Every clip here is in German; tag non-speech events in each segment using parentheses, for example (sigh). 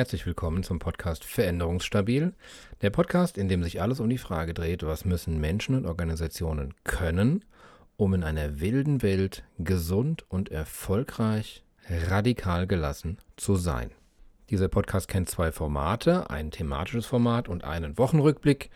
Herzlich willkommen zum Podcast Veränderungsstabil. Der Podcast, in dem sich alles um die Frage dreht, was müssen Menschen und Organisationen können, um in einer wilden Welt gesund und erfolgreich, radikal gelassen zu sein. Dieser Podcast kennt zwei Formate, ein thematisches Format und einen Wochenrückblick.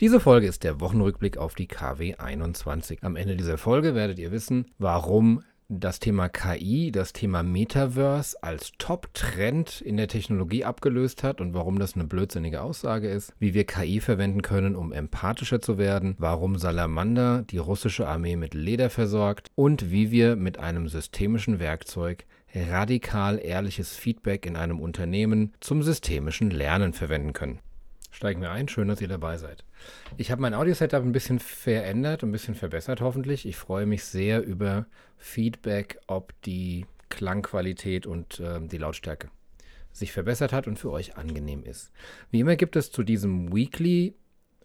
Diese Folge ist der Wochenrückblick auf die KW 21. Am Ende dieser Folge werdet ihr wissen, warum das Thema KI, das Thema Metaverse als Top-Trend in der Technologie abgelöst hat und warum das eine blödsinnige Aussage ist, wie wir KI verwenden können, um empathischer zu werden, warum Salamander die russische Armee mit Leder versorgt und wie wir mit einem systemischen Werkzeug radikal ehrliches Feedback in einem Unternehmen zum systemischen Lernen verwenden können. Steigen wir ein, schön, dass ihr dabei seid. Ich habe mein Audio-Setup ein bisschen verändert, ein bisschen verbessert hoffentlich. Ich freue mich sehr über Feedback, ob die Klangqualität und äh, die Lautstärke sich verbessert hat und für euch angenehm ist. Wie immer gibt es zu diesem Weekly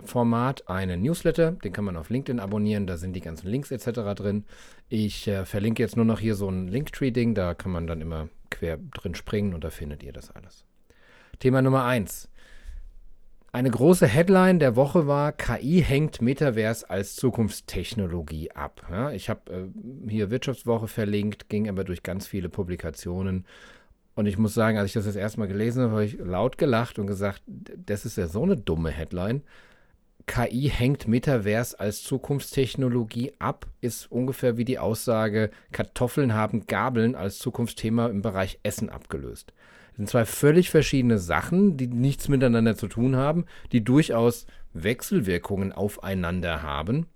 Format einen Newsletter, den kann man auf LinkedIn abonnieren, da sind die ganzen Links etc. drin. Ich äh, verlinke jetzt nur noch hier so ein Linktree-Ding, da kann man dann immer quer drin springen und da findet ihr das alles. Thema Nummer 1. Eine große Headline der Woche war, KI hängt Metaverse als Zukunftstechnologie ab. Ja, ich habe äh, hier Wirtschaftswoche verlinkt, ging aber durch ganz viele Publikationen. Und ich muss sagen, als ich das das erste Mal gelesen habe, habe ich laut gelacht und gesagt, das ist ja so eine dumme Headline. KI hängt Metaverse als Zukunftstechnologie ab, ist ungefähr wie die Aussage, Kartoffeln haben Gabeln als Zukunftsthema im Bereich Essen abgelöst sind zwei völlig verschiedene Sachen, die nichts miteinander zu tun haben, die durchaus Wechselwirkungen aufeinander haben.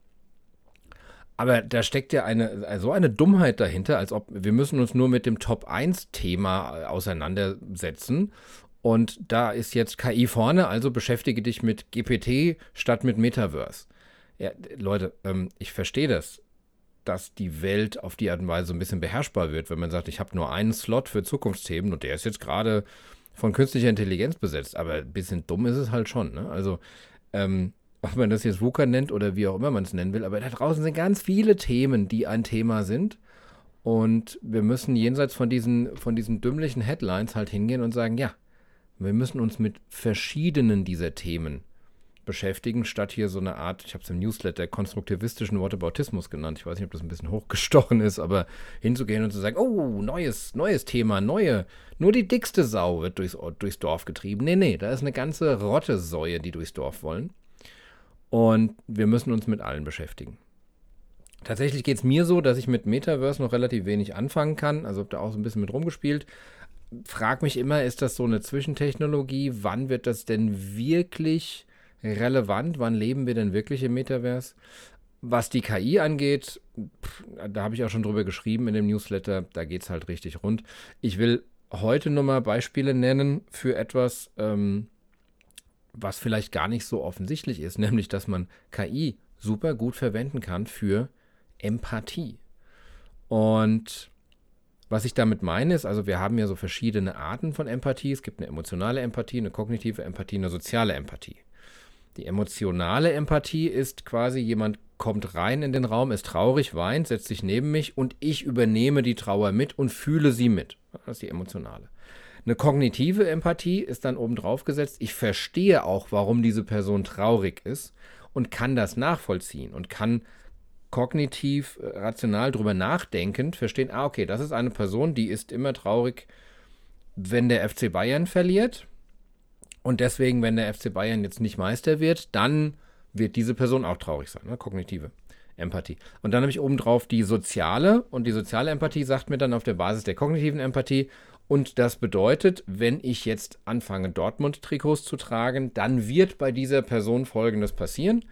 Aber da steckt ja eine, so eine Dummheit dahinter, als ob wir müssen uns nur mit dem Top-1-Thema auseinandersetzen. Und da ist jetzt KI vorne, also beschäftige dich mit GPT statt mit Metaverse. Ja, Leute, ähm, ich verstehe das dass die Welt auf die Art und Weise ein bisschen beherrschbar wird, wenn man sagt, ich habe nur einen Slot für Zukunftsthemen und der ist jetzt gerade von künstlicher Intelligenz besetzt. Aber ein bisschen dumm ist es halt schon. Ne? Also, ähm, ob man das jetzt VUCA nennt oder wie auch immer man es nennen will, aber da draußen sind ganz viele Themen, die ein Thema sind. Und wir müssen jenseits von diesen, von diesen dümmlichen Headlines halt hingehen und sagen, ja, wir müssen uns mit verschiedenen dieser Themen beschäftigen, statt hier so eine Art, ich habe es im Newsletter, konstruktivistischen Whataboutismus genannt. Ich weiß nicht, ob das ein bisschen (laughs) hochgestochen ist, aber hinzugehen und zu sagen, oh, neues, neues Thema, neue, nur die dickste Sau wird durchs, durchs Dorf getrieben. Nee, nee, da ist eine ganze Rottesäue, die durchs Dorf wollen. Und wir müssen uns mit allen beschäftigen. Tatsächlich geht es mir so, dass ich mit Metaverse noch relativ wenig anfangen kann. Also habe da auch so ein bisschen mit rumgespielt. Frag mich immer, ist das so eine Zwischentechnologie? Wann wird das denn wirklich relevant? Wann leben wir denn wirklich im Metaverse? Was die KI angeht, da habe ich auch schon drüber geschrieben in dem Newsletter, da geht es halt richtig rund. Ich will heute nur mal Beispiele nennen für etwas, ähm, was vielleicht gar nicht so offensichtlich ist, (laughs) nämlich dass man KI super gut verwenden kann für Empathie. Und was ich damit meine ist, also wir haben ja so verschiedene Arten von Empathie. Es gibt eine emotionale Empathie, eine kognitive Empathie, eine soziale Empathie. Die emotionale Empathie ist quasi, jemand kommt rein in den Raum, ist traurig, weint, setzt sich neben mich und ich übernehme die Trauer mit und fühle sie mit. Das ist die emotionale. Eine kognitive Empathie ist dann obendrauf gesetzt. Ich verstehe auch, warum diese Person traurig ist und kann das nachvollziehen und kann kognitiv, äh, rational drüber nachdenkend verstehen, ah, okay, das ist eine Person, die ist immer traurig, wenn der FC Bayern verliert und deswegen, wenn der FC Bayern jetzt nicht Meister wird, dann wird diese Person auch traurig sein, ne? kognitive Empathie. Und dann habe ich obendrauf die soziale und die soziale Empathie sagt mir dann auf der Basis der kognitiven Empathie, und das bedeutet, wenn ich jetzt anfange, Dortmund-Trikots zu tragen, dann wird bei dieser Person Folgendes passieren.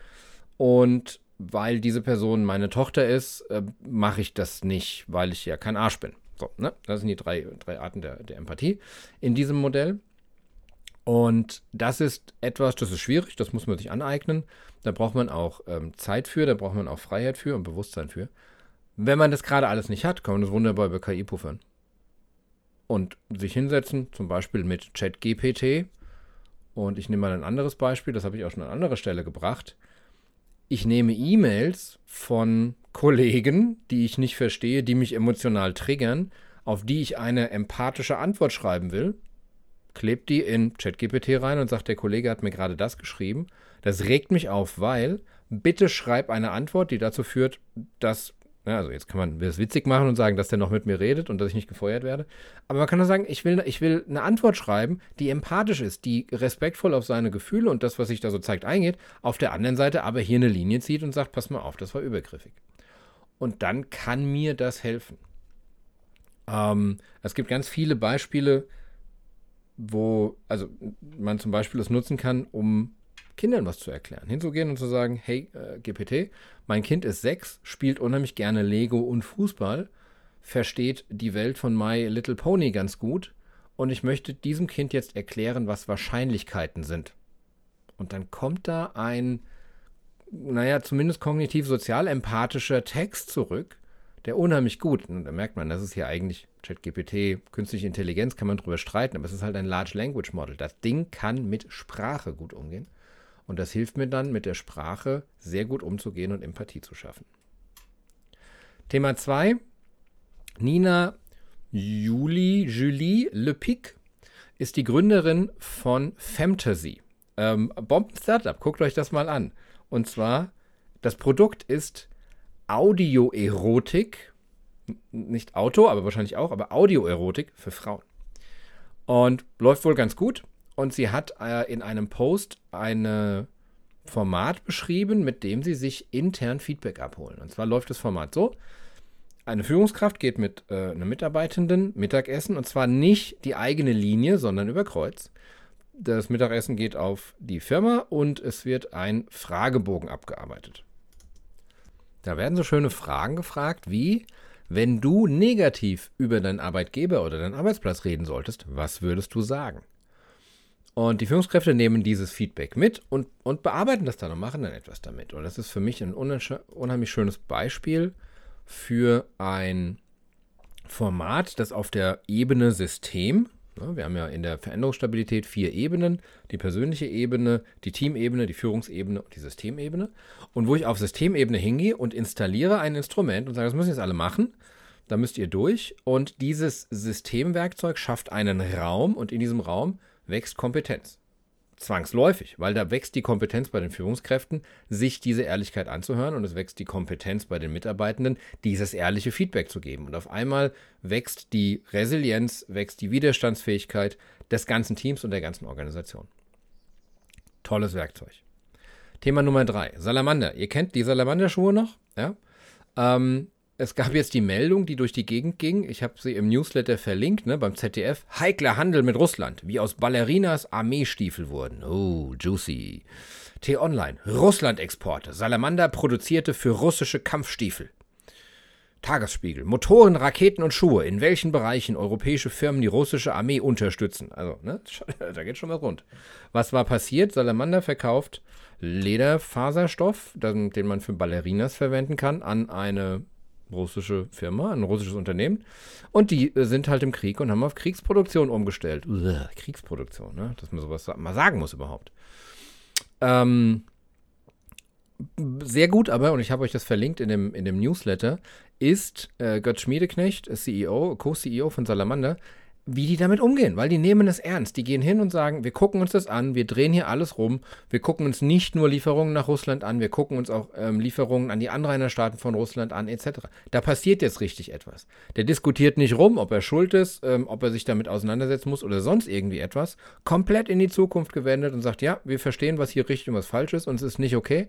Und weil diese Person meine Tochter ist, äh, mache ich das nicht, weil ich ja kein Arsch bin. So, ne? Das sind die drei, drei Arten der, der Empathie in diesem Modell. Und das ist etwas, das ist schwierig, das muss man sich aneignen. Da braucht man auch ähm, Zeit für, da braucht man auch Freiheit für und Bewusstsein für. Wenn man das gerade alles nicht hat, kann man das wunderbar über KI puffern. Und sich hinsetzen, zum Beispiel mit ChatGPT. Und ich nehme mal ein anderes Beispiel, das habe ich auch schon an anderer Stelle gebracht. Ich nehme E-Mails von Kollegen, die ich nicht verstehe, die mich emotional triggern, auf die ich eine empathische Antwort schreiben will klebt die in ChatGPT rein und sagt, der Kollege hat mir gerade das geschrieben. Das regt mich auf, weil bitte schreib eine Antwort, die dazu führt, dass, ja, also jetzt kann man es witzig machen und sagen, dass der noch mit mir redet und dass ich nicht gefeuert werde. Aber man kann nur sagen, ich will, ich will eine Antwort schreiben, die empathisch ist, die respektvoll auf seine Gefühle und das, was sich da so zeigt, eingeht. Auf der anderen Seite aber hier eine Linie zieht und sagt, pass mal auf, das war übergriffig. Und dann kann mir das helfen. Ähm, es gibt ganz viele Beispiele, wo, also man zum Beispiel das nutzen kann, um Kindern was zu erklären. Hinzugehen und zu sagen, hey, äh, GPT, mein Kind ist sechs, spielt unheimlich gerne Lego und Fußball, versteht die Welt von My Little Pony ganz gut und ich möchte diesem Kind jetzt erklären, was Wahrscheinlichkeiten sind. Und dann kommt da ein, naja, zumindest kognitiv-sozial empathischer Text zurück, der unheimlich gut, und da merkt man, das ist hier eigentlich ChatGPT, künstliche Intelligenz, kann man drüber streiten, aber es ist halt ein Large Language Model. Das Ding kann mit Sprache gut umgehen. Und das hilft mir dann, mit der Sprache sehr gut umzugehen und Empathie zu schaffen. Thema 2. Nina Julie, Julie Lepic ist die Gründerin von Fantasy. Ähm, Bomben-Startup, guckt euch das mal an. Und zwar, das Produkt ist Audioerotik, nicht Auto, aber wahrscheinlich auch, aber Audioerotik für Frauen. Und läuft wohl ganz gut. Und sie hat äh, in einem Post ein Format beschrieben, mit dem sie sich intern Feedback abholen. Und zwar läuft das Format so: Eine Führungskraft geht mit äh, einem Mitarbeitenden Mittagessen und zwar nicht die eigene Linie, sondern über Kreuz. Das Mittagessen geht auf die Firma und es wird ein Fragebogen abgearbeitet. Da werden so schöne Fragen gefragt wie, wenn du negativ über deinen Arbeitgeber oder deinen Arbeitsplatz reden solltest, was würdest du sagen? Und die Führungskräfte nehmen dieses Feedback mit und, und bearbeiten das dann und machen dann etwas damit. Und das ist für mich ein unheimlich schönes Beispiel für ein Format, das auf der Ebene System wir haben ja in der Veränderungsstabilität vier Ebenen: die persönliche Ebene, die Teamebene, die Führungsebene und die Systemebene. Und wo ich auf Systemebene hingehe und installiere ein Instrument und sage, das müssen jetzt alle machen, da müsst ihr durch. Und dieses Systemwerkzeug schafft einen Raum und in diesem Raum wächst Kompetenz zwangsläufig, weil da wächst die Kompetenz bei den Führungskräften, sich diese Ehrlichkeit anzuhören und es wächst die Kompetenz bei den Mitarbeitenden, dieses ehrliche Feedback zu geben. Und auf einmal wächst die Resilienz, wächst die Widerstandsfähigkeit des ganzen Teams und der ganzen Organisation. Tolles Werkzeug. Thema Nummer drei, Salamander. Ihr kennt die Salamanderschuhe noch? Ja. Ähm, es gab jetzt die Meldung, die durch die Gegend ging. Ich habe sie im Newsletter verlinkt, ne, beim ZDF. Heikler Handel mit Russland, wie aus Ballerinas Armeestiefel wurden. Oh, juicy. T-Online, Russland-Exporte. Salamander produzierte für russische Kampfstiefel. Tagesspiegel. Motoren, Raketen und Schuhe. In welchen Bereichen europäische Firmen die russische Armee unterstützen? Also, ne, (laughs) da geht schon was rund. Was war passiert? Salamander verkauft Lederfaserstoff, den man für Ballerinas verwenden kann, an eine russische Firma, ein russisches Unternehmen. Und die äh, sind halt im Krieg und haben auf Kriegsproduktion umgestellt. Uah, Kriegsproduktion, ne? dass man sowas mal sagen muss überhaupt. Ähm, sehr gut aber, und ich habe euch das verlinkt in dem, in dem Newsletter, ist äh, Götz Schmiedeknecht, CEO, Co-CEO von Salamander, wie die damit umgehen, weil die nehmen es ernst. Die gehen hin und sagen, wir gucken uns das an, wir drehen hier alles rum, wir gucken uns nicht nur Lieferungen nach Russland an, wir gucken uns auch ähm, Lieferungen an die Anrainerstaaten von Russland an, etc. Da passiert jetzt richtig etwas. Der diskutiert nicht rum, ob er schuld ist, ähm, ob er sich damit auseinandersetzen muss oder sonst irgendwie etwas. Komplett in die Zukunft gewendet und sagt, ja, wir verstehen, was hier richtig und was falsch ist und es ist nicht okay,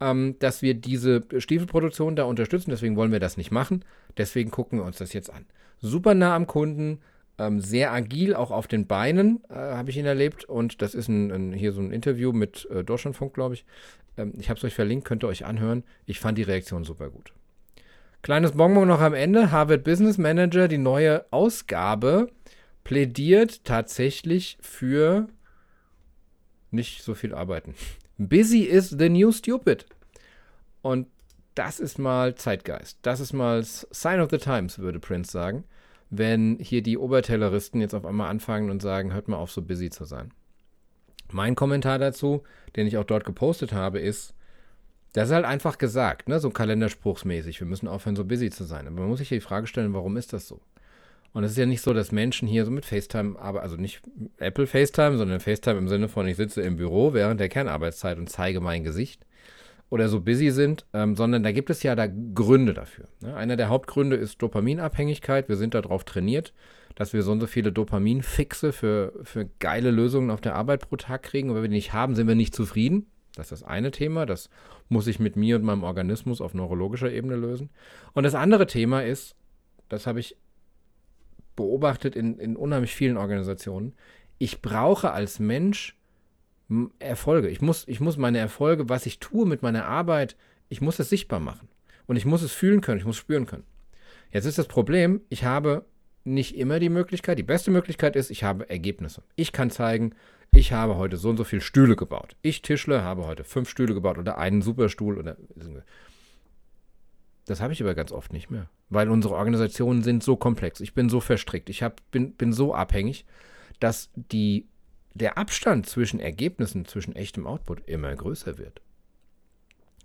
ähm, dass wir diese Stiefelproduktion da unterstützen, deswegen wollen wir das nicht machen. Deswegen gucken wir uns das jetzt an. Super nah am Kunden, ähm, sehr agil, auch auf den Beinen, äh, habe ich ihn erlebt. Und das ist ein, ein, hier so ein Interview mit äh, Deutschlandfunk, glaube ich. Ähm, ich habe es euch verlinkt, könnt ihr euch anhören. Ich fand die Reaktion super gut. Kleines Bonbon noch am Ende. Harvard Business Manager, die neue Ausgabe, plädiert tatsächlich für nicht so viel arbeiten. (laughs) Busy is the new stupid. Und das ist mal Zeitgeist. Das ist mal Sign of the Times, würde Prince sagen wenn hier die Obertelleristen jetzt auf einmal anfangen und sagen, hört mal auf, so busy zu sein. Mein Kommentar dazu, den ich auch dort gepostet habe, ist, das ist halt einfach gesagt, ne, so kalenderspruchsmäßig, wir müssen aufhören, so busy zu sein. Aber man muss sich die Frage stellen, warum ist das so? Und es ist ja nicht so, dass Menschen hier so mit FaceTime, aber also nicht Apple FaceTime, sondern FaceTime im Sinne von, ich sitze im Büro während der Kernarbeitszeit und zeige mein Gesicht oder so busy sind, ähm, sondern da gibt es ja da Gründe dafür. Ne? Einer der Hauptgründe ist Dopaminabhängigkeit. Wir sind darauf trainiert, dass wir so und so viele Dopaminfixe für, für geile Lösungen auf der Arbeit pro Tag kriegen. Und wenn wir die nicht haben, sind wir nicht zufrieden. Das ist das eine Thema. Das muss ich mit mir und meinem Organismus auf neurologischer Ebene lösen. Und das andere Thema ist, das habe ich beobachtet in, in unheimlich vielen Organisationen, ich brauche als Mensch Erfolge. Ich muss, ich muss meine Erfolge, was ich tue mit meiner Arbeit, ich muss es sichtbar machen. Und ich muss es fühlen können, ich muss spüren können. Jetzt ist das Problem, ich habe nicht immer die Möglichkeit. Die beste Möglichkeit ist, ich habe Ergebnisse. Ich kann zeigen, ich habe heute so und so viele Stühle gebaut. Ich Tischler habe heute fünf Stühle gebaut oder einen Superstuhl oder. Das habe ich aber ganz oft nicht mehr, weil unsere Organisationen sind so komplex. Ich bin so verstrickt, ich hab, bin, bin so abhängig, dass die der Abstand zwischen Ergebnissen, zwischen echtem Output immer größer wird.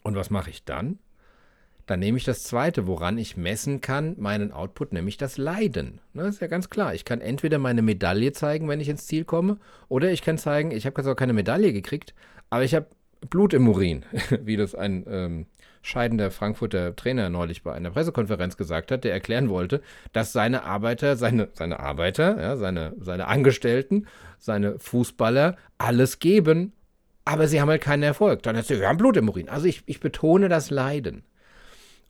Und was mache ich dann? Dann nehme ich das zweite, woran ich messen kann, meinen Output, nämlich das Leiden. Das ist ja ganz klar. Ich kann entweder meine Medaille zeigen, wenn ich ins Ziel komme, oder ich kann zeigen, ich habe zwar keine Medaille gekriegt, aber ich habe Blut im Urin, (laughs) wie das ein ähm, scheidender Frankfurter Trainer neulich bei einer Pressekonferenz gesagt hat, der erklären wollte, dass seine Arbeiter, seine, seine Arbeiter, ja, seine, seine Angestellten, seine Fußballer alles geben, aber sie haben halt keinen Erfolg. Dann hat sie, wir haben Blut im Urin. Also ich, ich betone das Leiden.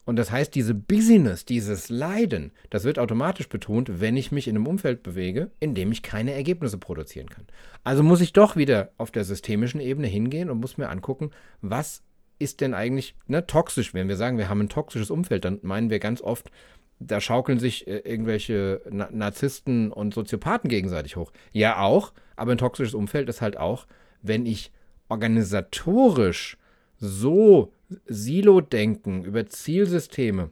Und das heißt, diese Business, dieses Leiden, das wird automatisch betont, wenn ich mich in einem Umfeld bewege, in dem ich keine Ergebnisse produzieren kann. Also muss ich doch wieder auf der systemischen Ebene hingehen und muss mir angucken, was ist denn eigentlich ne, toxisch? Wenn wir sagen, wir haben ein toxisches Umfeld, dann meinen wir ganz oft, da schaukeln sich äh, irgendwelche Na Narzissten und Soziopathen gegenseitig hoch. Ja, auch, aber ein toxisches Umfeld ist halt auch, wenn ich organisatorisch so Silo-Denken über Zielsysteme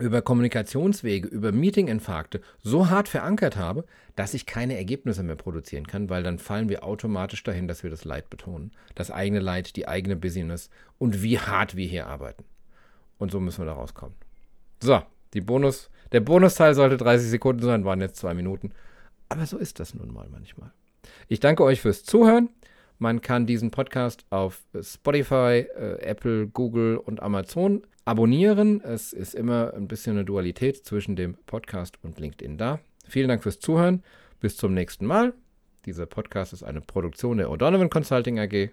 über Kommunikationswege, über Meeting-Infarkte so hart verankert habe, dass ich keine Ergebnisse mehr produzieren kann, weil dann fallen wir automatisch dahin, dass wir das Leid betonen. Das eigene Leid, die eigene Business und wie hart wir hier arbeiten. Und so müssen wir da rauskommen. So, die Bonus, der Bonusteil sollte 30 Sekunden sein, waren jetzt zwei Minuten. Aber so ist das nun mal manchmal. Ich danke euch fürs Zuhören. Man kann diesen Podcast auf Spotify, äh, Apple, Google und Amazon abonnieren. Es ist immer ein bisschen eine Dualität zwischen dem Podcast und LinkedIn da. Vielen Dank fürs Zuhören. Bis zum nächsten Mal. Dieser Podcast ist eine Produktion der O'Donovan Consulting AG.